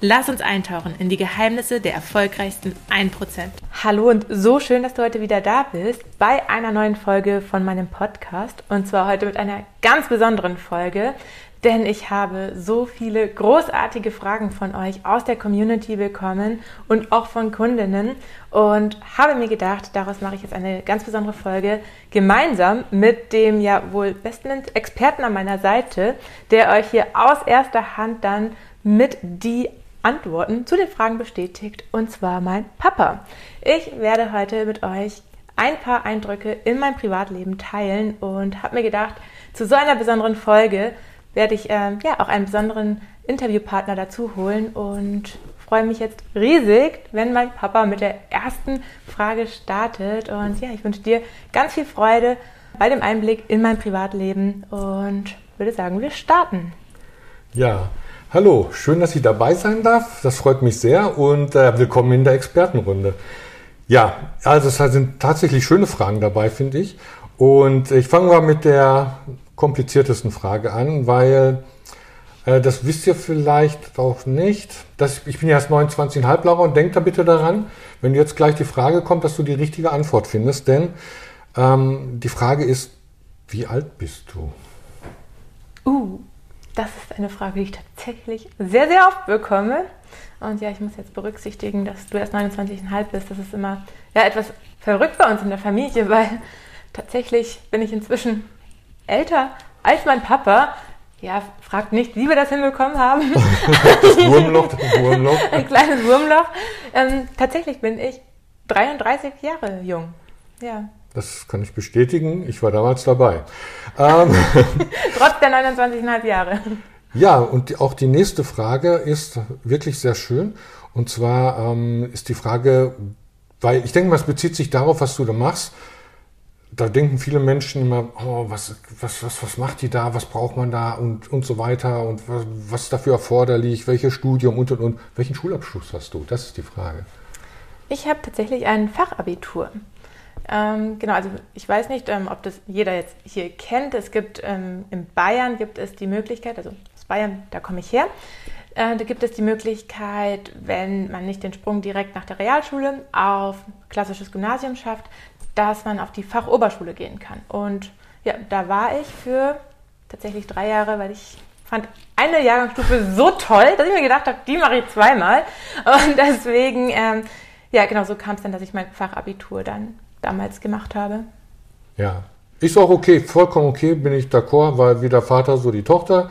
Lass uns eintauchen in die Geheimnisse der erfolgreichsten 1%. Hallo und so schön, dass du heute wieder da bist bei einer neuen Folge von meinem Podcast. Und zwar heute mit einer ganz besonderen Folge, denn ich habe so viele großartige Fragen von euch aus der Community bekommen und auch von Kundinnen und habe mir gedacht, daraus mache ich jetzt eine ganz besondere Folge gemeinsam mit dem ja wohl besten Experten an meiner Seite, der euch hier aus erster Hand dann mit die Antworten zu den Fragen bestätigt, und zwar mein Papa. Ich werde heute mit euch ein paar Eindrücke in mein Privatleben teilen und habe mir gedacht, zu so einer besonderen Folge werde ich äh, ja auch einen besonderen Interviewpartner dazu holen und freue mich jetzt riesig, wenn mein Papa mit der ersten Frage startet. Und ja, ich wünsche dir ganz viel Freude bei dem Einblick in mein Privatleben und würde sagen, wir starten. Ja, Hallo, schön, dass ich dabei sein darf. Das freut mich sehr und äh, willkommen in der Expertenrunde. Ja, also es sind tatsächlich schöne Fragen dabei, finde ich. Und ich fange mal mit der kompliziertesten Frage an, weil äh, das wisst ihr vielleicht auch nicht. Das, ich bin ja erst 29,5 Laura und denk da bitte daran, wenn jetzt gleich die Frage kommt, dass du die richtige Antwort findest. Denn ähm, die Frage ist, wie alt bist du? Uh, das ist eine Frage, die ich tatsächlich sehr, sehr oft bekomme. Und ja, ich muss jetzt berücksichtigen, dass du erst 29,5 bist. Das ist immer ja, etwas verrückt bei uns in der Familie, weil tatsächlich bin ich inzwischen älter als mein Papa. Ja, fragt nicht, wie wir das hinbekommen haben. das Wurmloch, das Wurmloch. Ein kleines Wurmloch. Ähm, tatsächlich bin ich 33 Jahre jung. Ja. Das kann ich bestätigen. Ich war damals dabei. Ähm, Trotz der 29,5 Jahre. Ja, und auch die nächste Frage ist wirklich sehr schön. Und zwar ähm, ist die Frage, weil ich denke mal, es bezieht sich darauf, was du da machst. Da denken viele Menschen immer, oh, was, was, was, was macht die da, was braucht man da und, und so weiter und was, was ist dafür erforderlich, welches Studium und und und. Welchen Schulabschluss hast du? Das ist die Frage. Ich habe tatsächlich ein Fachabitur. Ähm, genau, also ich weiß nicht, ähm, ob das jeder jetzt hier kennt. Es gibt ähm, in Bayern gibt es die Möglichkeit, also aus Bayern, da komme ich her, äh, da gibt es die Möglichkeit, wenn man nicht den Sprung direkt nach der Realschule auf klassisches Gymnasium schafft, dass man auf die Fachoberschule gehen kann. Und ja, da war ich für tatsächlich drei Jahre, weil ich fand eine Jahrgangsstufe so toll, dass ich mir gedacht habe, die mache ich zweimal. Und deswegen, ähm, ja, genau so kam es dann, dass ich mein Fachabitur dann damals gemacht habe. Ja, ist auch okay, vollkommen okay, bin ich d'accord, weil wie der Vater, so die Tochter,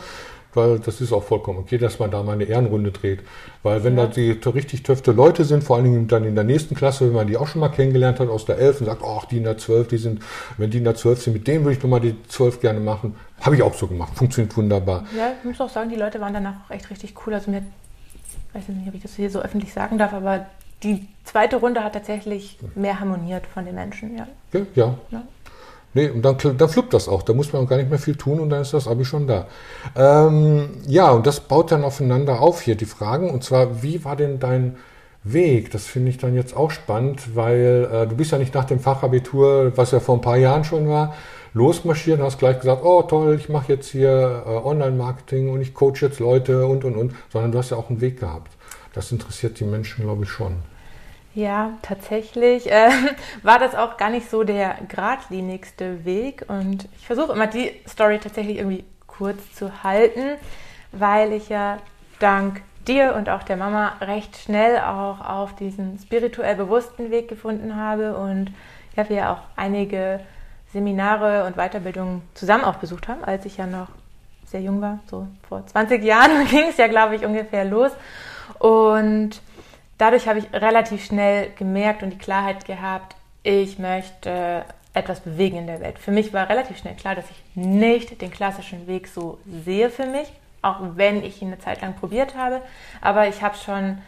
weil das ist auch vollkommen okay, dass man da mal eine Ehrenrunde dreht. Weil wenn ja. da die richtig töfte Leute sind, vor allen Dingen dann in der nächsten Klasse, wenn man die auch schon mal kennengelernt hat aus der 11 und sagt, ach, die in der 12, die sind, wenn die in der 12 sind, mit denen würde ich nochmal die 12 gerne machen. Habe ich auch so gemacht, funktioniert wunderbar. Ja, ich muss auch sagen, die Leute waren danach auch echt richtig cool. Also mir, ich weiß nicht, ob ich das hier so öffentlich sagen darf, aber die zweite Runde hat tatsächlich mehr harmoniert von den Menschen, ja. Ja, ja. ja. Nee, und dann, dann fluppt das auch. Da muss man gar nicht mehr viel tun und dann ist das Abi schon da. Ähm, ja, und das baut dann aufeinander auf hier, die Fragen. Und zwar, wie war denn dein Weg? Das finde ich dann jetzt auch spannend, weil äh, du bist ja nicht nach dem Fachabitur, was ja vor ein paar Jahren schon war, losmarschiert und hast gleich gesagt, oh toll, ich mache jetzt hier äh, Online-Marketing und ich coach jetzt Leute und, und, und, sondern du hast ja auch einen Weg gehabt. Das interessiert die Menschen, glaube ich, schon. Ja, tatsächlich äh, war das auch gar nicht so der geradlinigste Weg. Und ich versuche immer die Story tatsächlich irgendwie kurz zu halten, weil ich ja dank dir und auch der Mama recht schnell auch auf diesen spirituell bewussten Weg gefunden habe. Und ich habe ja auch einige Seminare und Weiterbildungen zusammen auch besucht haben, als ich ja noch sehr jung war. So vor 20 Jahren ging es ja, glaube ich, ungefähr los. Und dadurch habe ich relativ schnell gemerkt und die Klarheit gehabt, ich möchte etwas bewegen in der Welt. Für mich war relativ schnell klar, dass ich nicht den klassischen Weg so sehe für mich. auch wenn ich ihn eine Zeit lang probiert habe. Aber ich habe schon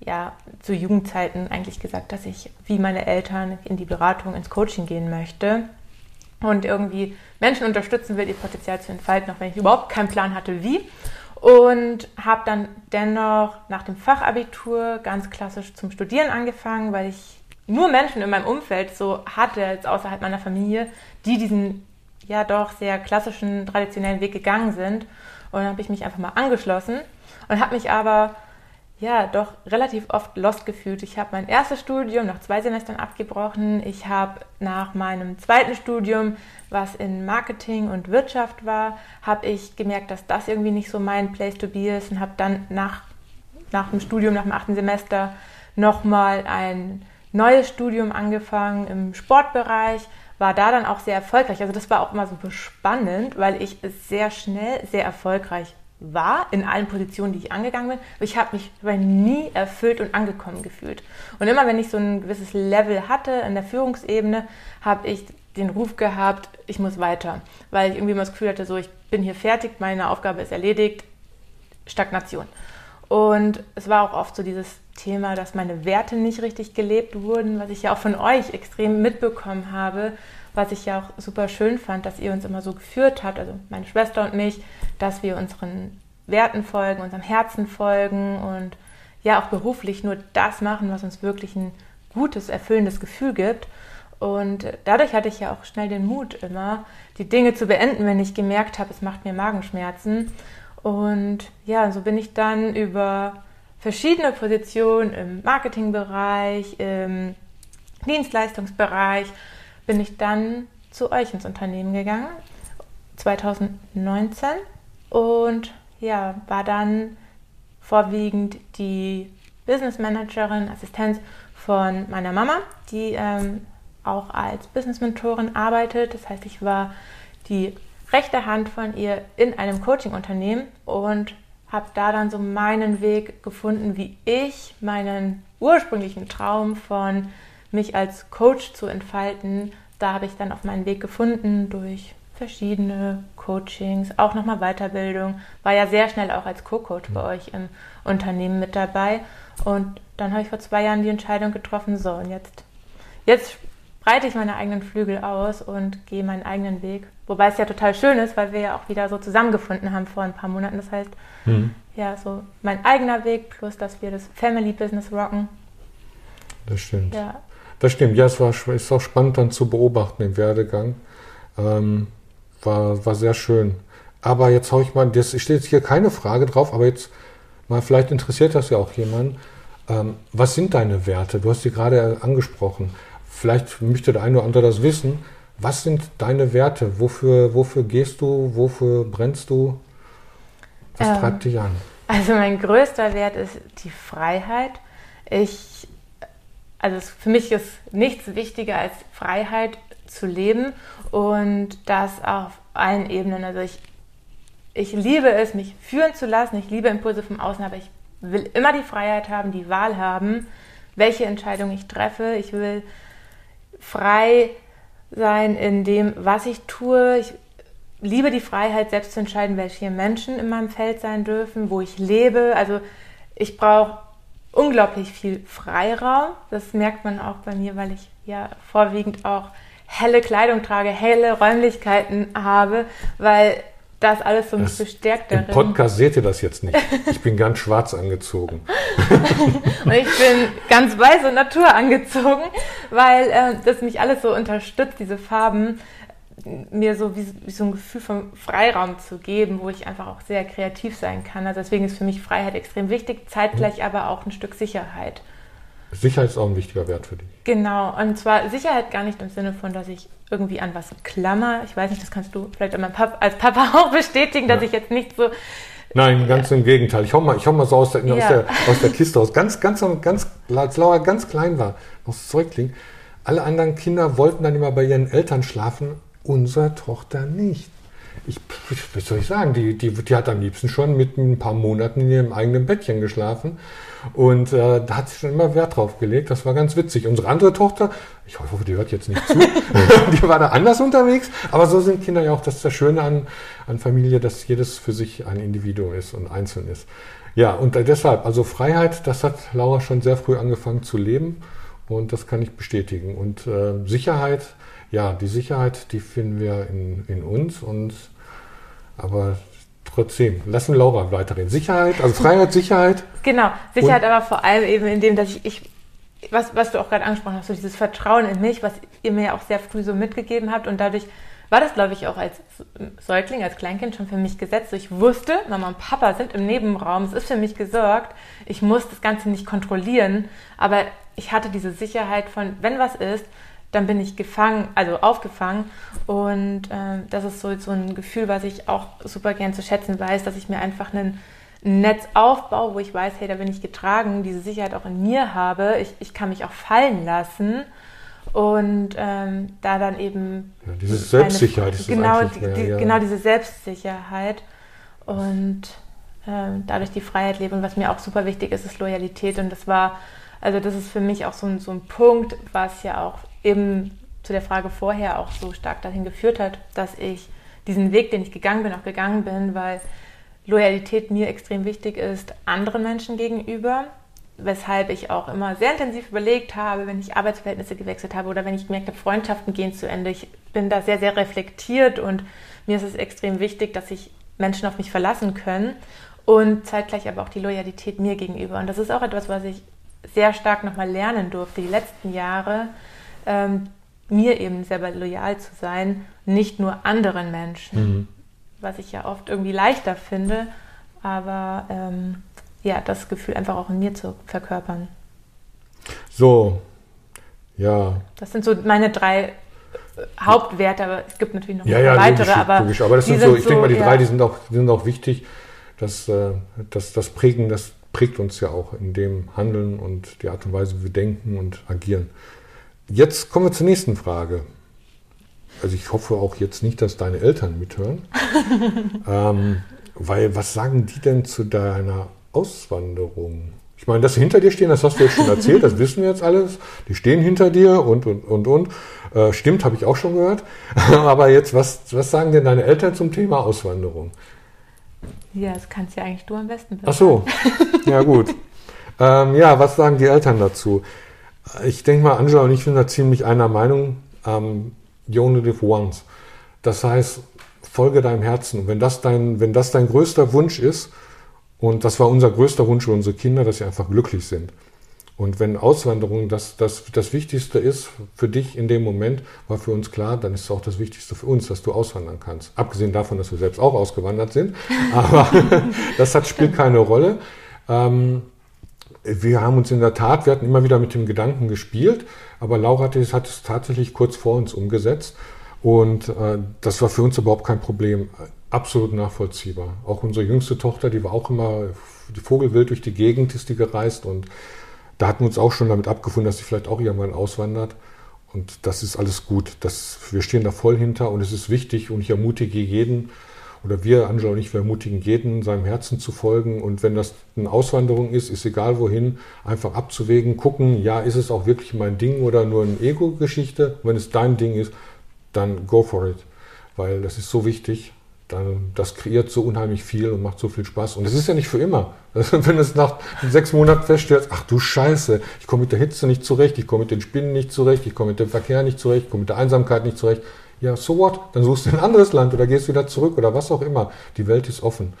ja, zu Jugendzeiten eigentlich gesagt, dass ich wie meine Eltern in die Beratung, ins Coaching gehen möchte und irgendwie Menschen unterstützen will, ihr Potenzial zu entfalten, auch wenn ich überhaupt keinen Plan hatte, wie. Und habe dann dennoch nach dem Fachabitur ganz klassisch zum Studieren angefangen, weil ich nur Menschen in meinem Umfeld so hatte, jetzt außerhalb meiner Familie, die diesen ja doch sehr klassischen, traditionellen Weg gegangen sind. Und dann habe ich mich einfach mal angeschlossen und habe mich aber ja doch relativ oft lost gefühlt. Ich habe mein erstes Studium nach zwei Semestern abgebrochen. Ich habe nach meinem zweiten Studium, was in Marketing und Wirtschaft war, habe ich gemerkt, dass das irgendwie nicht so mein Place to be ist und habe dann nach, nach dem Studium, nach dem achten Semester nochmal ein neues Studium angefangen im Sportbereich, war da dann auch sehr erfolgreich. Also das war auch immer super spannend, weil ich sehr schnell sehr erfolgreich war in allen Positionen, die ich angegangen bin. Aber ich habe mich nie erfüllt und angekommen gefühlt. Und immer wenn ich so ein gewisses Level hatte in der Führungsebene, habe ich den Ruf gehabt, ich muss weiter, weil ich irgendwie immer das Gefühl hatte, so ich bin hier fertig, meine Aufgabe ist erledigt, Stagnation. Und es war auch oft so dieses Thema, dass meine Werte nicht richtig gelebt wurden, was ich ja auch von euch extrem mitbekommen habe, was ich ja auch super schön fand, dass ihr uns immer so geführt habt, also meine Schwester und mich, dass wir unseren Werten folgen, unserem Herzen folgen und ja auch beruflich nur das machen, was uns wirklich ein gutes, erfüllendes Gefühl gibt. Und dadurch hatte ich ja auch schnell den Mut immer, die Dinge zu beenden, wenn ich gemerkt habe, es macht mir Magenschmerzen. Und ja, so bin ich dann über verschiedene Positionen im Marketingbereich, im Dienstleistungsbereich, bin ich dann zu euch ins Unternehmen gegangen, 2019. Und ja, war dann vorwiegend die Business Managerin, Assistenz von meiner Mama, die ähm, auch als Business Mentorin arbeitet. Das heißt, ich war die rechte Hand von ihr in einem Coaching-Unternehmen und habe da dann so meinen Weg gefunden, wie ich meinen ursprünglichen Traum von mich als Coach zu entfalten, da habe ich dann auf meinen Weg gefunden durch verschiedene Coachings, auch nochmal Weiterbildung, war ja sehr schnell auch als Co-Coach bei euch im Unternehmen mit dabei und dann habe ich vor zwei Jahren die Entscheidung getroffen, so und jetzt, jetzt breite ich meine eigenen Flügel aus und gehe meinen eigenen Weg. Wobei es ja total schön ist, weil wir ja auch wieder so zusammengefunden haben vor ein paar Monaten. Das heißt, mhm. ja, so mein eigener Weg plus, dass wir das Family Business rocken. Das stimmt. Ja. Das stimmt. Ja, es war ist auch spannend dann zu beobachten im Werdegang. Ähm, war, war sehr schön. Aber jetzt haue ich mal, das steht jetzt hier keine Frage drauf, aber jetzt mal, vielleicht interessiert das ja auch jemanden. Ähm, was sind deine Werte? Du hast sie gerade angesprochen vielleicht möchte der eine oder andere das wissen. Was sind deine Werte? Wofür, wofür gehst du? Wofür brennst du? Was ähm, treibt dich an? Also mein größter Wert ist die Freiheit. Ich, also für mich ist nichts wichtiger als Freiheit zu leben und das auf allen Ebenen. Also ich, ich liebe es, mich führen zu lassen. Ich liebe Impulse vom Außen, aber ich will immer die Freiheit haben, die Wahl haben, welche Entscheidung ich treffe. Ich will frei sein in dem, was ich tue. Ich liebe die Freiheit, selbst zu entscheiden, welche Menschen in meinem Feld sein dürfen, wo ich lebe. Also ich brauche unglaublich viel Freiraum. Das merkt man auch bei mir, weil ich ja vorwiegend auch helle Kleidung trage, helle Räumlichkeiten habe, weil das alles so mich das, bestärkt darin. Im Podcast seht ihr das jetzt nicht. Ich bin ganz schwarz angezogen. und ich bin ganz weiße Natur angezogen, weil äh, das mich alles so unterstützt, diese Farben, mir so wie, wie, so ein Gefühl von Freiraum zu geben, wo ich einfach auch sehr kreativ sein kann. Also deswegen ist für mich Freiheit extrem wichtig, zeitgleich mhm. aber auch ein Stück Sicherheit. Sicherheit ist auch ein wichtiger Wert für dich. Genau, und zwar Sicherheit gar nicht im Sinne von, dass ich irgendwie an was klammer. Ich weiß nicht, das kannst du vielleicht als Papa auch bestätigen, dass ja. ich jetzt nicht so. Nein, ganz im Gegenteil. Ich hau mal, ich hau mal so aus der, ja. aus, der, aus der Kiste aus. Ganz, ganz, ganz, als Laura ganz klein war, noch Säugling. Alle anderen Kinder wollten dann immer bei ihren Eltern schlafen, unsere Tochter nicht. ich, was soll ich sagen, die, die, die hat am liebsten schon mit ein paar Monaten in ihrem eigenen Bettchen geschlafen. Und äh, da hat sie schon immer Wert drauf gelegt. Das war ganz witzig. Unsere andere Tochter, ich hoffe, die hört jetzt nicht zu, die war da anders unterwegs. Aber so sind Kinder ja auch. Das ist das Schöne an, an Familie, dass jedes für sich ein Individuum ist und einzeln ist. Ja, und deshalb, also Freiheit, das hat Laura schon sehr früh angefangen zu leben. Und das kann ich bestätigen. Und äh, Sicherheit, ja, die Sicherheit, die finden wir in, in uns. Und aber trotzdem, lassen Laura weiterreden. Sicherheit, also Freiheit, Sicherheit. Genau, Sicherheit aber vor allem eben in dem, dass ich, ich was, was du auch gerade angesprochen hast, so dieses Vertrauen in mich, was ihr mir ja auch sehr früh so mitgegeben habt und dadurch war das, glaube ich, auch als Säugling, als Kleinkind schon für mich gesetzt. Ich wusste, Mama und Papa sind im Nebenraum, es ist für mich gesorgt. Ich muss das Ganze nicht kontrollieren, aber ich hatte diese Sicherheit von, wenn was ist, dann bin ich gefangen, also aufgefangen. Und äh, das ist so, so ein Gefühl, was ich auch super gern zu schätzen weiß, dass ich mir einfach einen, ein Netz aufbaue, wo ich weiß, hey, da bin ich getragen, diese Sicherheit auch in mir habe. Ich, ich kann mich auch fallen lassen. Und ähm, da dann eben. Ja, diese Selbstsicherheit eine, ist genau, die, mehr, ja. genau diese Selbstsicherheit. Und äh, dadurch die Freiheit leben. Und was mir auch super wichtig ist, ist Loyalität. Und das war, also das ist für mich auch so ein, so ein Punkt, was ja auch eben zu der Frage vorher auch so stark dahin geführt hat, dass ich diesen Weg, den ich gegangen bin, auch gegangen bin, weil Loyalität mir extrem wichtig ist anderen Menschen gegenüber, weshalb ich auch immer sehr intensiv überlegt habe, wenn ich Arbeitsverhältnisse gewechselt habe oder wenn ich gemerkt habe, Freundschaften gehen zu Ende. Ich bin da sehr, sehr reflektiert und mir ist es extrem wichtig, dass sich Menschen auf mich verlassen können und zeitgleich aber auch die Loyalität mir gegenüber. Und das ist auch etwas, was ich sehr stark nochmal lernen durfte, die letzten Jahre, ähm, mir eben selber loyal zu sein, nicht nur anderen Menschen, mhm. was ich ja oft irgendwie leichter finde, aber ähm, ja, das Gefühl einfach auch in mir zu verkörpern. So, ja. Das sind so meine drei äh, Hauptwerte, aber es gibt natürlich noch ja, ja, weitere. Logisch, aber, logisch. aber das sind so, ich so, denke mal, die ja. drei, die sind auch, die sind auch wichtig. Das, äh, das, das Prägen, das prägt uns ja auch in dem Handeln und die Art und Weise, wie wir denken und agieren. Jetzt kommen wir zur nächsten Frage. Also ich hoffe auch jetzt nicht, dass deine Eltern mithören. ähm, weil was sagen die denn zu deiner Auswanderung? Ich meine, dass sie hinter dir stehen, das hast du jetzt schon erzählt, das wissen wir jetzt alles. Die stehen hinter dir und, und, und, und. Äh, stimmt, habe ich auch schon gehört. Aber jetzt, was, was sagen denn deine Eltern zum Thema Auswanderung? Ja, das kannst ja eigentlich du am besten. Ach so, ja gut. ähm, ja, was sagen die Eltern dazu? Ich denke mal, Angela und ich sind da ziemlich einer Meinung. Ähm, you only live once. Das heißt, folge deinem Herzen. wenn das dein, wenn das dein größter Wunsch ist, und das war unser größter Wunsch für unsere Kinder, dass sie einfach glücklich sind. Und wenn Auswanderung das, das, das Wichtigste ist für dich in dem Moment, war für uns klar, dann ist es auch das Wichtigste für uns, dass du auswandern kannst. Abgesehen davon, dass wir selbst auch ausgewandert sind. Aber das hat, spielt keine Rolle. Ähm, wir haben uns in der Tat, wir hatten immer wieder mit dem Gedanken gespielt, aber Laura hat es, tatsächlich kurz vor uns umgesetzt. Und äh, das war für uns überhaupt kein Problem. Absolut nachvollziehbar. Auch unsere jüngste Tochter, die war auch immer die Vogelwild durch die Gegend, ist die gereist. Und da hatten wir uns auch schon damit abgefunden, dass sie vielleicht auch irgendwann auswandert. Und das ist alles gut. Das, wir stehen da voll hinter und es ist wichtig und ich ermutige jeden, oder wir, Angela und ich, wir ermutigen jeden, seinem Herzen zu folgen. Und wenn das eine Auswanderung ist, ist egal wohin, einfach abzuwägen, gucken, ja, ist es auch wirklich mein Ding oder nur eine Ego-Geschichte? Wenn es dein Ding ist, dann go for it. Weil das ist so wichtig. Dann, das kreiert so unheimlich viel und macht so viel Spaß. Und es ist ja nicht für immer. Also wenn es nach sechs Monaten feststellt, ach du Scheiße, ich komme mit der Hitze nicht zurecht, ich komme mit den Spinnen nicht zurecht, ich komme mit dem Verkehr nicht zurecht, ich komme mit der Einsamkeit nicht zurecht, ja, so what? Dann suchst du ein anderes Land oder gehst wieder zurück oder was auch immer. Die Welt ist offen.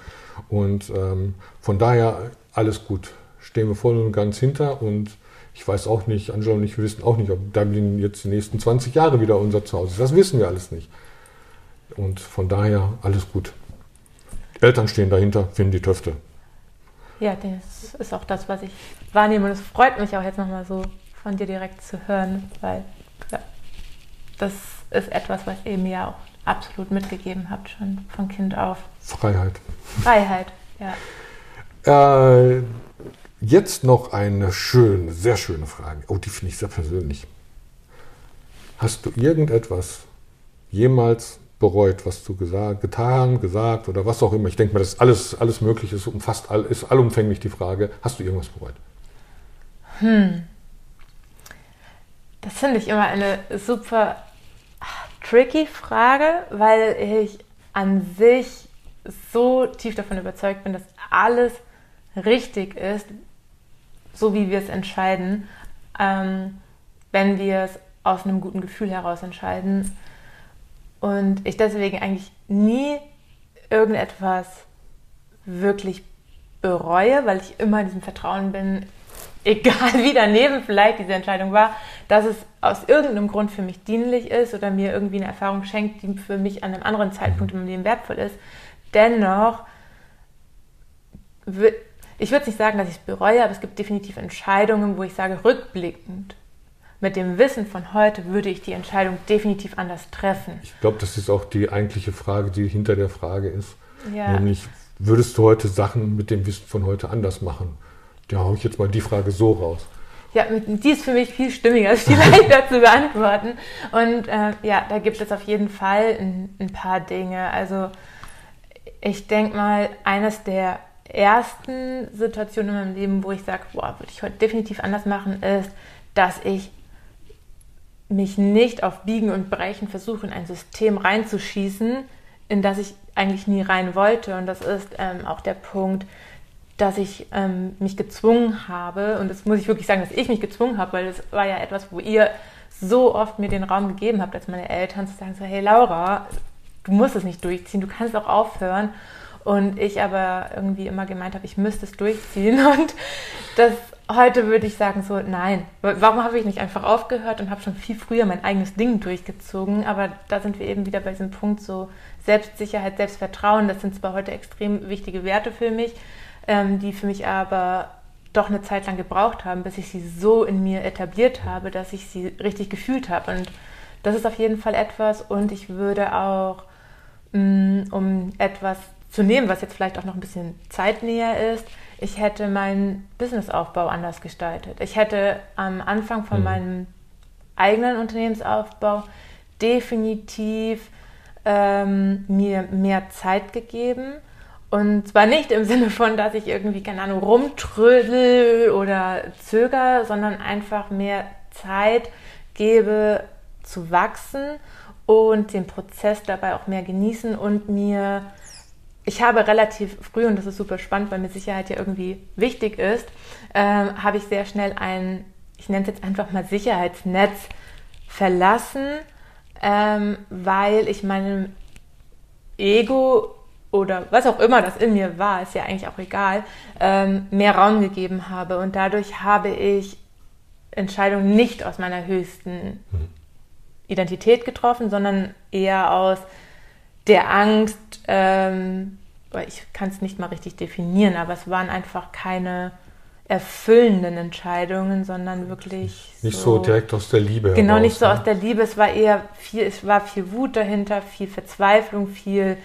Und ähm, von daher alles gut. Stehen wir voll und ganz hinter und ich weiß auch nicht, Angela und ich, wir wissen auch nicht, ob Dublin jetzt die nächsten 20 Jahre wieder unser Zuhause ist. Das wissen wir alles nicht. Und von daher alles gut. Eltern stehen dahinter, finden die Töfte. Ja, das ist auch das, was ich wahrnehme. Und es freut mich auch jetzt nochmal so von dir direkt zu hören, weil ja, das ist etwas, was ihr mir auch absolut mitgegeben habt, schon von Kind auf. Freiheit. Freiheit, ja. Äh, jetzt noch eine schöne, sehr schöne Frage. Oh, die finde ich sehr persönlich. Hast du irgendetwas jemals bereut, was du gesagt, getan, gesagt oder was auch immer. Ich denke mal, das ist alles, alles möglich, ist umfasst, all, ist allumfänglich die Frage, hast du irgendwas bereut? Hm. Das finde ich immer eine super tricky Frage, weil ich an sich so tief davon überzeugt bin, dass alles richtig ist, so wie wir es entscheiden, ähm, wenn wir es aus einem guten Gefühl heraus entscheiden. Und ich deswegen eigentlich nie irgendetwas wirklich bereue, weil ich immer in diesem Vertrauen bin, egal wie daneben vielleicht diese Entscheidung war, dass es aus irgendeinem Grund für mich dienlich ist oder mir irgendwie eine Erfahrung schenkt, die für mich an einem anderen Zeitpunkt im Leben wertvoll ist. Dennoch, ich würde nicht sagen, dass ich es bereue, aber es gibt definitiv Entscheidungen, wo ich sage, rückblickend, mit dem Wissen von heute würde ich die Entscheidung definitiv anders treffen. Ich glaube, das ist auch die eigentliche Frage, die hinter der Frage ist. Ja. Nämlich, würdest du heute Sachen mit dem Wissen von heute anders machen? Da haue ich jetzt mal die Frage so raus. Ja, die ist für mich viel stimmiger, viel leichter zu beantworten. Und äh, ja, da gibt es auf jeden Fall ein, ein paar Dinge. Also ich denke mal, eines der ersten Situationen in meinem Leben, wo ich sage, boah, würde ich heute definitiv anders machen, ist, dass ich mich nicht auf Biegen und Brechen versuche, in ein System reinzuschießen, in das ich eigentlich nie rein wollte. Und das ist ähm, auch der Punkt, dass ich ähm, mich gezwungen habe, und das muss ich wirklich sagen, dass ich mich gezwungen habe, weil das war ja etwas, wo ihr so oft mir den Raum gegeben habt, als meine Eltern zu sagen, so, hey Laura, du musst es nicht durchziehen, du kannst auch aufhören. Und ich aber irgendwie immer gemeint habe, ich müsste es durchziehen. Und das heute würde ich sagen, so, nein. Warum habe ich nicht einfach aufgehört und habe schon viel früher mein eigenes Ding durchgezogen? Aber da sind wir eben wieder bei diesem Punkt so Selbstsicherheit, Selbstvertrauen. Das sind zwar heute extrem wichtige Werte für mich, ähm, die für mich aber doch eine Zeit lang gebraucht haben, bis ich sie so in mir etabliert habe, dass ich sie richtig gefühlt habe. Und das ist auf jeden Fall etwas. Und ich würde auch, mh, mm, um etwas zu nehmen, was jetzt vielleicht auch noch ein bisschen zeitnäher ist, ich hätte meinen Businessaufbau anders gestaltet. Ich hätte am Anfang von mhm. meinem eigenen Unternehmensaufbau definitiv ähm, mir mehr Zeit gegeben und zwar nicht im Sinne von, dass ich irgendwie, keine Ahnung, rumtrödel oder zöger, sondern einfach mehr Zeit gebe zu wachsen und den Prozess dabei auch mehr genießen und mir, ich habe relativ früh, und das ist super spannend, weil mir Sicherheit ja irgendwie wichtig ist, äh, habe ich sehr schnell ein, ich nenne es jetzt einfach mal Sicherheitsnetz verlassen, ähm, weil ich meinem Ego oder was auch immer das in mir war, ist ja eigentlich auch egal, ähm, mehr Raum gegeben habe. Und dadurch habe ich Entscheidungen nicht aus meiner höchsten mhm. Identität getroffen, sondern eher aus der Angst, ähm, ich kann es nicht mal richtig definieren, aber es waren einfach keine erfüllenden Entscheidungen, sondern wirklich nicht so, so direkt aus der Liebe. Genau, heraus, nicht so ne? aus der Liebe. Es war eher viel, es war viel Wut dahinter, viel Verzweiflung, viel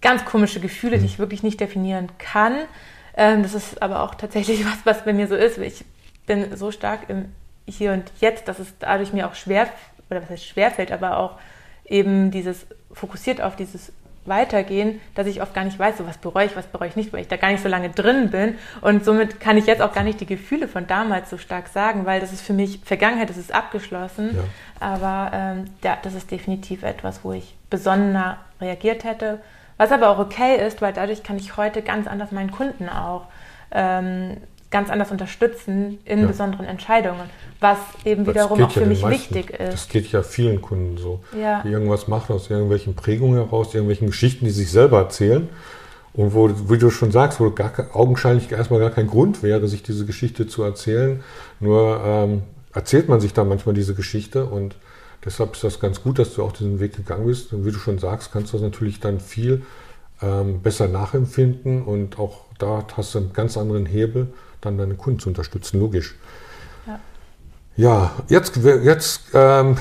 ganz komische Gefühle, die ich wirklich nicht definieren kann. Ähm, das ist aber auch tatsächlich was, was bei mir so ist. Ich bin so stark im Hier und Jetzt, dass es dadurch mir auch schwer, oder was heißt schwer fällt, aber auch eben dieses fokussiert auf dieses Weitergehen, dass ich oft gar nicht weiß, so was bereue ich, was bereue ich nicht, weil ich da gar nicht so lange drin bin. Und somit kann ich jetzt auch gar nicht die Gefühle von damals so stark sagen, weil das ist für mich Vergangenheit, das ist abgeschlossen. Ja. Aber ähm, ja, das ist definitiv etwas, wo ich besonderer reagiert hätte was aber auch okay ist, weil dadurch kann ich heute ganz anders meinen Kunden auch ähm, ganz anders unterstützen in ja. besonderen Entscheidungen, was eben das wiederum auch für ja mich meisten, wichtig ist. Das geht ja vielen Kunden so, ja. die irgendwas machen aus irgendwelchen Prägungen heraus, irgendwelchen Geschichten, die sich selber erzählen. Und wo, wie du schon sagst, wo gar, augenscheinlich erstmal gar kein Grund wäre, sich diese Geschichte zu erzählen. Nur ähm, erzählt man sich da manchmal diese Geschichte und Deshalb ist das ganz gut, dass du auch diesen Weg gegangen bist. Und wie du schon sagst, kannst du das natürlich dann viel ähm, besser nachempfinden und auch da hast du einen ganz anderen Hebel, dann deine Kunden zu unterstützen, logisch. Ja, ja jetzt, jetzt, ähm,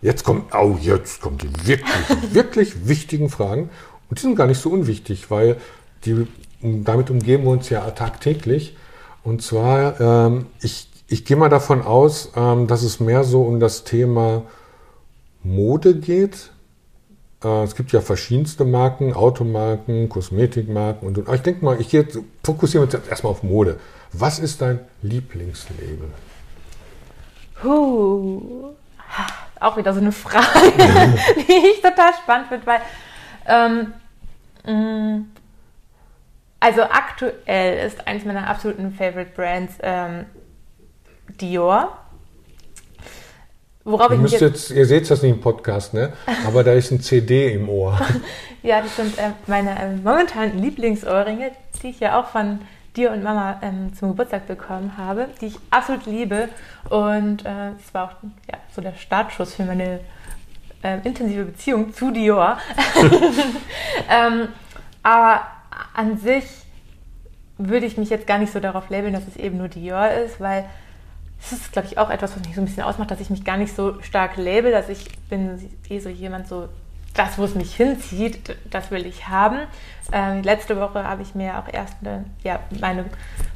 jetzt kommen, oh, jetzt kommen die wirklich, wirklich wichtigen Fragen. Und die sind gar nicht so unwichtig, weil die, damit umgeben wir uns ja tagtäglich. Und zwar, ähm, ich, ich gehe mal davon aus, ähm, dass es mehr so um das Thema Mode geht, Äh, es gibt ja verschiedenste Marken, Automarken, Kosmetikmarken und, und. Ich denke mal, ich fokussiere uns jetzt erstmal auf Mode. Was ist dein Lieblingslabel? Huh. Auch wieder so eine Frage, die ich total spannend finde, weil ähm, mm, also aktuell ist eines meiner absoluten Favorite Brands ähm, Dior. Worauf ich jetzt, jetzt, ihr seht das nicht im Podcast, ne? Aber da ist ein CD im Ohr. ja, das sind äh, meine äh, momentanen Lieblingsohrringe, die ich ja auch von dir und Mama ähm, zum Geburtstag bekommen habe, die ich absolut liebe. Und äh, es äh, war auch ja, so der Startschuss für meine äh, intensive Beziehung zu Dior. ähm, aber an sich würde ich mich jetzt gar nicht so darauf labeln, dass es eben nur Dior ist, weil das ist, glaube ich, auch etwas, was mich so ein bisschen ausmacht, dass ich mich gar nicht so stark label, dass ich bin eh so jemand so, das, wo es mich hinzieht, das will ich haben. Ähm, letzte Woche habe ich mir auch erst eine, ja, meine,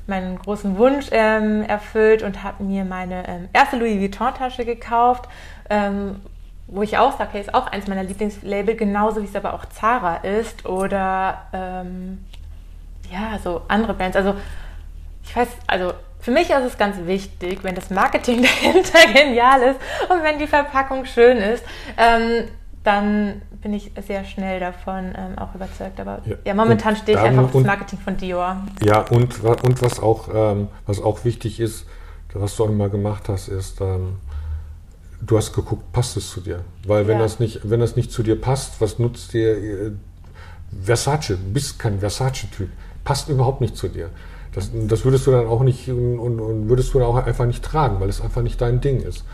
meinen großen Wunsch ähm, erfüllt und habe mir meine ähm, erste Louis Vuitton-Tasche gekauft, ähm, wo ich auch sage, hey, ist auch eins meiner Lieblingslabel, genauso wie es aber auch Zara ist oder ähm, ja, so andere Brands. Also ich weiß, also für mich ist es ganz wichtig, wenn das Marketing dahinter genial ist und wenn die Verpackung schön ist, ähm, dann bin ich sehr schnell davon ähm, auch überzeugt. Aber ja, ja momentan stehe ich einfach auf das Marketing von Dior. Ja, und, und was, auch, ähm, was auch wichtig ist, was du auch immer gemacht hast, ist, ähm, du hast geguckt, passt es zu dir? Weil wenn, ja. das, nicht, wenn das nicht zu dir passt, was nutzt dir äh, Versace? Du bist kein Versace-Typ. Passt überhaupt nicht zu dir. Das, das würdest du dann auch nicht und, und, würdest du dann auch einfach nicht tragen, weil es einfach nicht dein Ding ist.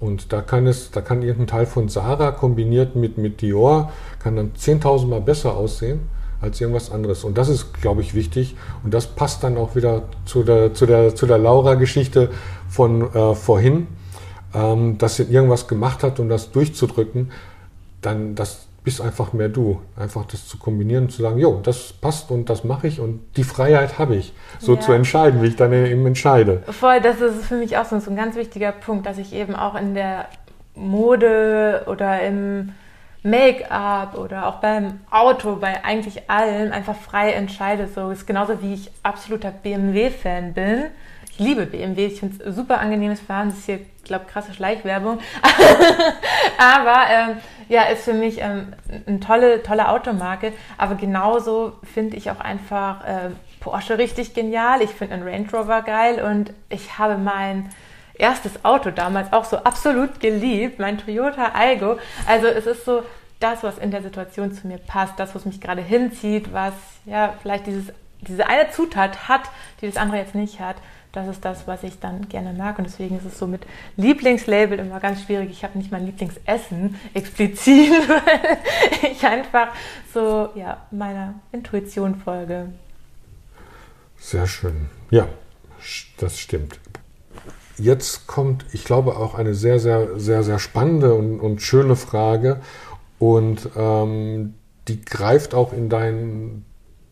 Und da kann es, da kann irgendein Teil von Sarah kombiniert mit, mit Dior, kann dann 10.000 Mal besser aussehen als irgendwas anderes. Und das ist, glaube ich, wichtig. Und das passt dann auch wieder zu der, zu der, zu der Laura-Geschichte von äh, vorhin, ähm, dass sie irgendwas gemacht hat, um das durchzudrücken. Dann, das, bist einfach mehr du. Einfach das zu kombinieren und zu sagen, jo, das passt und das mache ich und die Freiheit habe ich, so ja. zu entscheiden, wie ich dann eben entscheide. Voll, das ist für mich auch so ein ganz wichtiger Punkt, dass ich eben auch in der Mode oder im Make-up oder auch beim Auto, bei eigentlich allem einfach frei entscheide. So ist genauso wie ich absoluter BMW-Fan bin. Ich liebe BMW, ich finde es super angenehmes Fahren. Das ist hier, ich glaube, krasse Schleichwerbung. Aber ähm, ja, ist für mich ähm, eine tolle, tolle Automarke. Aber genauso finde ich auch einfach äh, Porsche richtig genial. Ich finde einen Range Rover geil und ich habe mein erstes Auto damals auch so absolut geliebt, mein Toyota Aygo. Also es ist so das, was in der Situation zu mir passt, das, was mich gerade hinzieht, was ja vielleicht dieses, diese eine Zutat hat, die das andere jetzt nicht hat das ist das, was ich dann gerne mag. Und deswegen ist es so mit Lieblingslabel immer ganz schwierig. Ich habe nicht mein Lieblingsessen explizit, weil ich einfach so ja, meiner Intuition folge. Sehr schön. Ja, das stimmt. Jetzt kommt, ich glaube, auch eine sehr, sehr, sehr, sehr spannende und, und schöne Frage. Und ähm, die greift auch in dein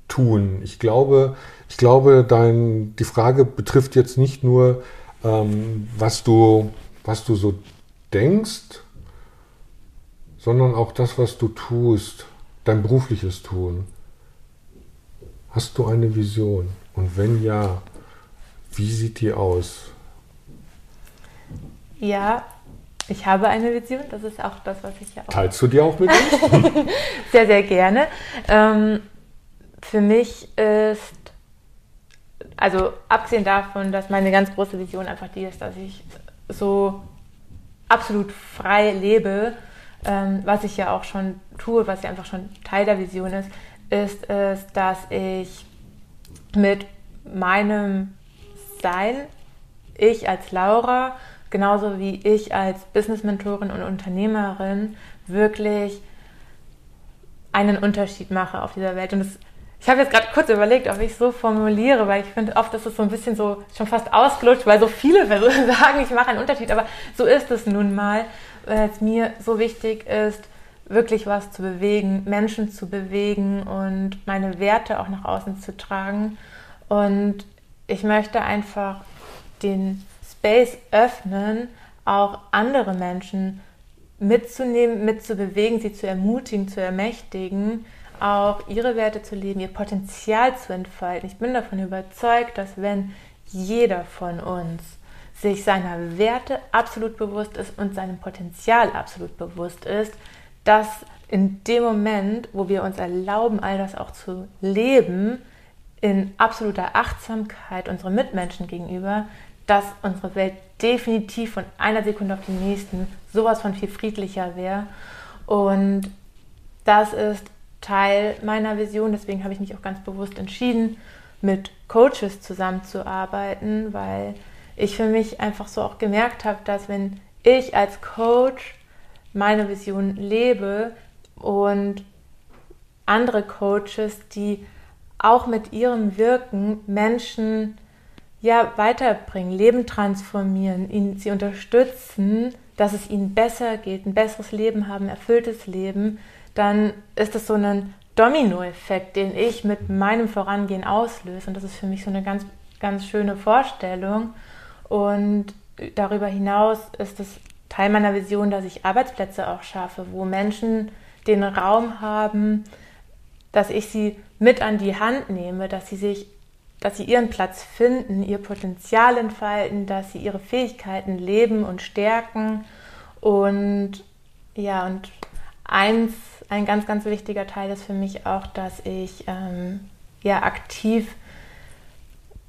Tun. Ich glaube, ich glaube, dein, die Frage betrifft jetzt nicht nur, ähm, was, du, was du so denkst, sondern auch das, was du tust, dein berufliches Tun. Hast du eine Vision? Und wenn ja, wie sieht die aus? Ja, ich habe eine Vision. Das ist auch das, was ich ja auch. Teilst du die auch mit uns? sehr, sehr gerne. Ähm, für mich ist also abgesehen davon, dass meine ganz große Vision einfach die ist, dass ich so absolut frei lebe, ähm, was ich ja auch schon tue, was ja einfach schon Teil der Vision ist, ist es, dass ich mit meinem Sein, ich als Laura, genauso wie ich als Business-Mentorin und Unternehmerin, wirklich einen Unterschied mache auf dieser Welt. Und das ich habe jetzt gerade kurz überlegt, ob ich so formuliere, weil ich finde, oft ist es so ein bisschen so schon fast ausgelutscht, weil so viele sagen, ich mache einen Unterschied. Aber so ist es nun mal, weil es mir so wichtig ist, wirklich was zu bewegen, Menschen zu bewegen und meine Werte auch nach außen zu tragen. Und ich möchte einfach den Space öffnen, auch andere Menschen mitzunehmen, mitzubewegen, sie zu ermutigen, zu ermächtigen, auch ihre Werte zu leben, ihr Potenzial zu entfalten. Ich bin davon überzeugt, dass wenn jeder von uns sich seiner Werte absolut bewusst ist und seinem Potenzial absolut bewusst ist, dass in dem Moment, wo wir uns erlauben, all das auch zu leben, in absoluter Achtsamkeit unseren Mitmenschen gegenüber, dass unsere Welt definitiv von einer Sekunde auf die nächsten sowas von viel friedlicher wäre. Und das ist Teil meiner Vision. Deswegen habe ich mich auch ganz bewusst entschieden, mit Coaches zusammenzuarbeiten, weil ich für mich einfach so auch gemerkt habe, dass wenn ich als Coach meine Vision lebe und andere Coaches, die auch mit ihrem Wirken Menschen ja weiterbringen, Leben transformieren, ihn, sie unterstützen, dass es ihnen besser geht, ein besseres Leben haben, erfülltes Leben, dann ist das so ein Dominoeffekt, den ich mit meinem Vorangehen auslöse. Und das ist für mich so eine ganz, ganz schöne Vorstellung. Und darüber hinaus ist es Teil meiner Vision, dass ich Arbeitsplätze auch schaffe, wo Menschen den Raum haben, dass ich sie mit an die Hand nehme, dass sie sich, dass sie ihren Platz finden, ihr Potenzial entfalten, dass sie ihre Fähigkeiten leben und stärken. Und ja, und eins, ein ganz, ganz wichtiger Teil ist für mich auch, dass ich ähm, ja aktiv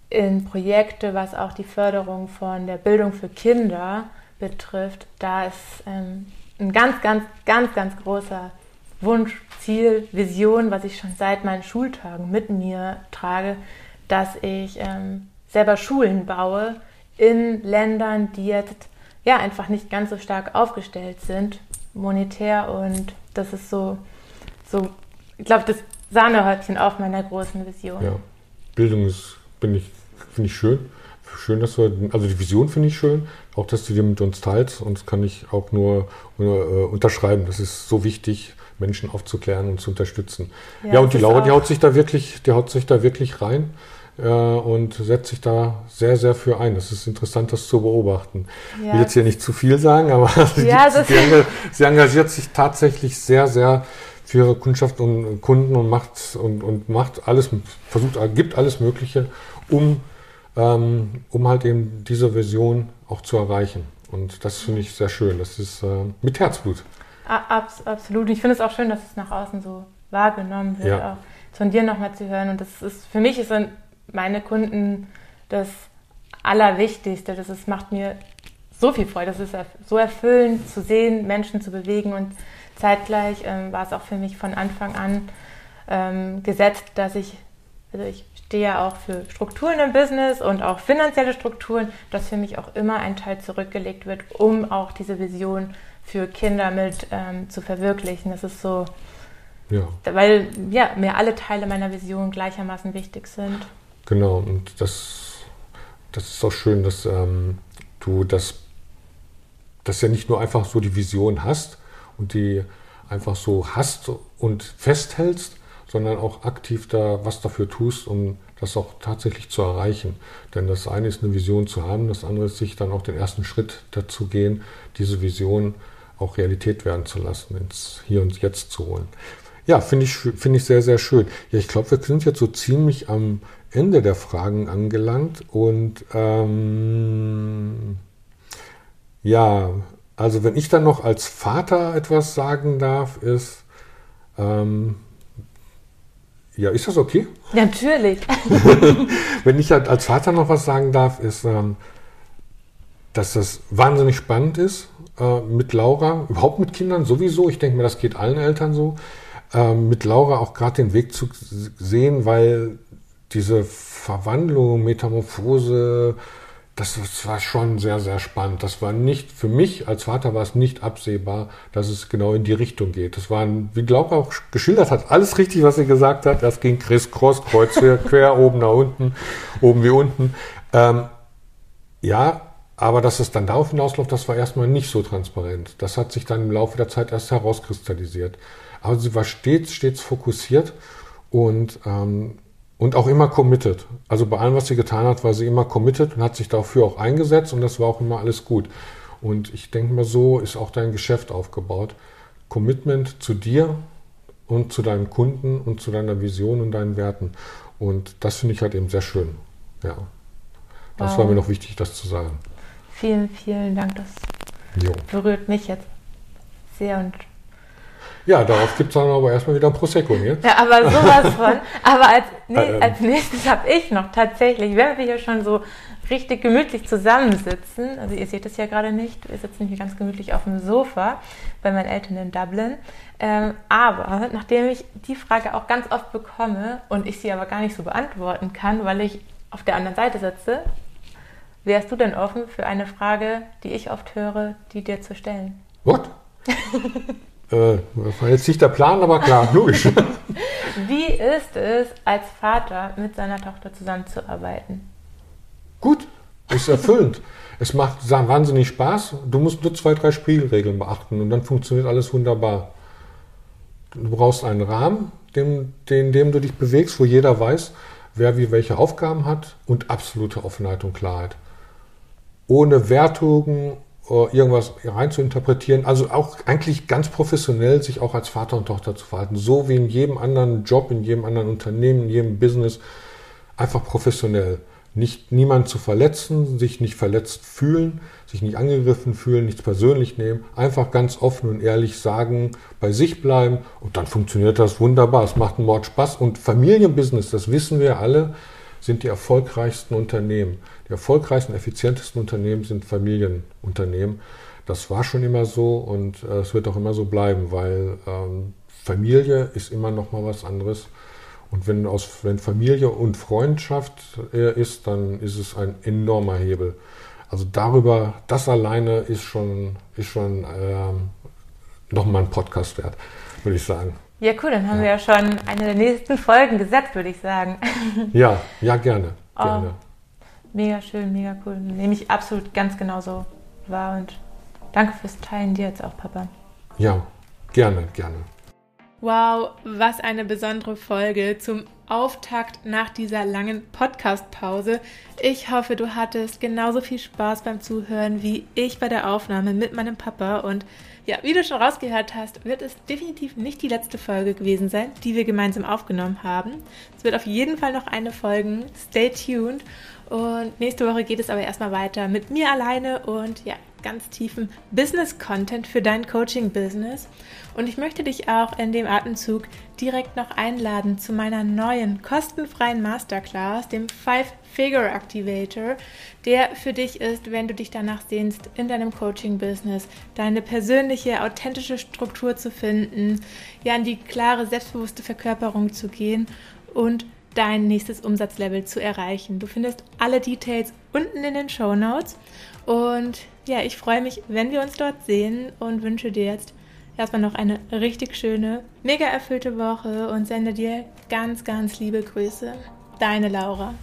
in Projekte, was auch die Förderung von der Bildung für Kinder betrifft, da ist ähm, ein ganz, ganz, ganz, ganz großer Wunsch, Ziel, Vision, was ich schon seit meinen Schultagen mit mir trage, dass ich ähm, selber Schulen baue in Ländern, die jetzt ja einfach nicht ganz so stark aufgestellt sind, monetär. Und das ist so, so ich glaube, das Sahnehäubchen auf meiner großen Vision. Ja, Bildung ist, bin ich, finde ich schön. Schön, dass du, also die Vision finde ich schön, auch dass du die mit uns teilst und das kann ich auch nur, nur äh, unterschreiben. Das ist so wichtig, Menschen aufzuklären und zu unterstützen. Ja, ja und die Laura, die haut sich da wirklich, die haut sich da wirklich rein und setzt sich da sehr, sehr für ein. Es ist interessant, das zu beobachten. Ja. Ich will jetzt hier nicht zu viel sagen, aber ja, sie, sie, engagiert sich tatsächlich sehr, sehr für ihre Kundschaft und Kunden und macht und, und macht alles, versucht, gibt alles Mögliche, um, ähm, um halt eben diese Vision auch zu erreichen. Und das finde ich sehr schön. Das ist äh, mit Herzblut. Abs absolut. Ich finde es auch schön, dass es nach außen so wahrgenommen wird, ja. auch von dir nochmal zu hören. Und das ist für mich sind meine Kunden das Allerwichtigste. Das ist, macht mir so viel Freude. Das ist so erfüllend zu sehen, Menschen zu bewegen. Und zeitgleich ähm, war es auch für mich von Anfang an ähm, gesetzt, dass ich, also ich stehe ja auch für Strukturen im Business und auch finanzielle Strukturen, dass für mich auch immer ein Teil zurückgelegt wird, um auch diese Vision für Kinder mit ähm, zu verwirklichen. Das ist so, ja. weil ja, mir alle Teile meiner Vision gleichermaßen wichtig sind. Genau, und das, das ist auch schön, dass ähm, du das, das ja nicht nur einfach so die Vision hast und die einfach so hast und festhältst, sondern auch aktiv da was dafür tust, um das auch tatsächlich zu erreichen. Denn das eine ist eine Vision zu haben, das andere ist sich dann auch den ersten Schritt dazu gehen, diese Vision auch Realität werden zu lassen, ins Hier und Jetzt zu holen. Ja, finde ich, finde ich sehr, sehr schön. Ja, ich glaube, wir sind jetzt so ziemlich am Ende der Fragen angelangt und ähm, ja, also wenn ich dann noch als Vater etwas sagen darf, ist, ähm, ja, ist das okay? Natürlich. wenn ich halt als Vater noch was sagen darf, ist, ähm, dass das wahnsinnig spannend ist äh, mit Laura, überhaupt mit Kindern sowieso. Ich denke mir, das geht allen Eltern so. Äh, mit Laura auch gerade den Weg zu sehen, weil diese Verwandlung, Metamorphose, das, war schon sehr, sehr spannend. Das war nicht, für mich als Vater war es nicht absehbar, dass es genau in die Richtung geht. Das war, wie Laura auch geschildert hat, alles richtig, was sie gesagt hat. Das ging Chris Cross, Kreuz quer, oben nach unten, oben wie unten. Ähm, ja, aber dass es dann darauf hinausläuft, das war erstmal nicht so transparent. Das hat sich dann im Laufe der Zeit erst herauskristallisiert. Aber sie war stets, stets fokussiert und, ähm, und auch immer committed. Also bei allem, was sie getan hat, war sie immer committed und hat sich dafür auch eingesetzt und das war auch immer alles gut. Und ich denke mal, so ist auch dein Geschäft aufgebaut. Commitment zu dir und zu deinen Kunden und zu deiner Vision und deinen Werten. Und das finde ich halt eben sehr schön. Ja. Das wow. war mir noch wichtig, das zu sagen. Vielen, vielen Dank. Das jo. berührt mich jetzt sehr und ja, darauf gibt es dann aber erstmal wieder ein Prosecco, ne? Ja, aber sowas von. Aber als, ähm. als nächstes habe ich noch tatsächlich, wenn wir hier schon so richtig gemütlich zusammensitzen, also ihr seht es ja gerade nicht, wir sitzen hier ganz gemütlich auf dem Sofa bei meinen Eltern in Dublin. Ähm, aber nachdem ich die Frage auch ganz oft bekomme und ich sie aber gar nicht so beantworten kann, weil ich auf der anderen Seite sitze, wärst du denn offen für eine Frage, die ich oft höre, die dir zu stellen? What? Äh, das war jetzt nicht der Plan, aber klar, logisch. Wie ist es, als Vater mit seiner Tochter zusammenzuarbeiten? Gut, ist erfüllend. es macht wahnsinnig Spaß. Du musst nur zwei, drei Spielregeln beachten und dann funktioniert alles wunderbar. Du brauchst einen Rahmen, in dem, dem du dich bewegst, wo jeder weiß, wer wie welche Aufgaben hat und absolute Offenheit und Klarheit. Ohne Wertungen irgendwas rein zu interpretieren. Also auch eigentlich ganz professionell sich auch als Vater und Tochter zu verhalten. So wie in jedem anderen Job, in jedem anderen Unternehmen, in jedem Business. Einfach professionell. Nicht niemand zu verletzen, sich nicht verletzt fühlen, sich nicht angegriffen fühlen, nichts persönlich nehmen. Einfach ganz offen und ehrlich sagen, bei sich bleiben und dann funktioniert das wunderbar. Es macht einen Mord Spaß. Und Familienbusiness, das wissen wir alle, sind die erfolgreichsten Unternehmen. Die erfolgreichsten, effizientesten Unternehmen sind Familienunternehmen. Das war schon immer so und äh, es wird auch immer so bleiben, weil ähm, Familie ist immer noch mal was anderes. Und wenn, aus, wenn Familie und Freundschaft äh, ist, dann ist es ein enormer Hebel. Also darüber, das alleine ist schon, ist schon ähm, nochmal ein Podcast wert, würde ich sagen. Ja, cool, dann haben ja. wir ja schon eine der nächsten Folgen gesetzt, würde ich sagen. Ja, ja, gerne. Oh, gerne. Mega schön, mega cool. Nehme ich absolut ganz genauso wahr und danke fürs Teilen dir jetzt auch, Papa. Ja, gerne, gerne. Wow, was eine besondere Folge zum Auftakt nach dieser langen Podcast-Pause. Ich hoffe, du hattest genauso viel Spaß beim Zuhören wie ich bei der Aufnahme mit meinem Papa und ja, wie du schon rausgehört hast, wird es definitiv nicht die letzte Folge gewesen sein, die wir gemeinsam aufgenommen haben. Es wird auf jeden Fall noch eine folgen. Stay tuned. Und nächste Woche geht es aber erstmal weiter mit mir alleine und ja, ganz tiefen Business-Content für dein Coaching-Business. Und ich möchte dich auch in dem Atemzug direkt noch einladen zu meiner neuen kostenfreien Masterclass, dem Five-Figure Activator, der für dich ist, wenn du dich danach sehnst, in deinem Coaching-Business deine persönliche, authentische Struktur zu finden, ja, in die klare, selbstbewusste Verkörperung zu gehen und dein nächstes Umsatzlevel zu erreichen. Du findest alle Details unten in den Show Notes. Und ja, ich freue mich, wenn wir uns dort sehen und wünsche dir jetzt erstmal noch eine richtig schöne, mega erfüllte Woche und sende dir ganz, ganz liebe Grüße. Deine Laura.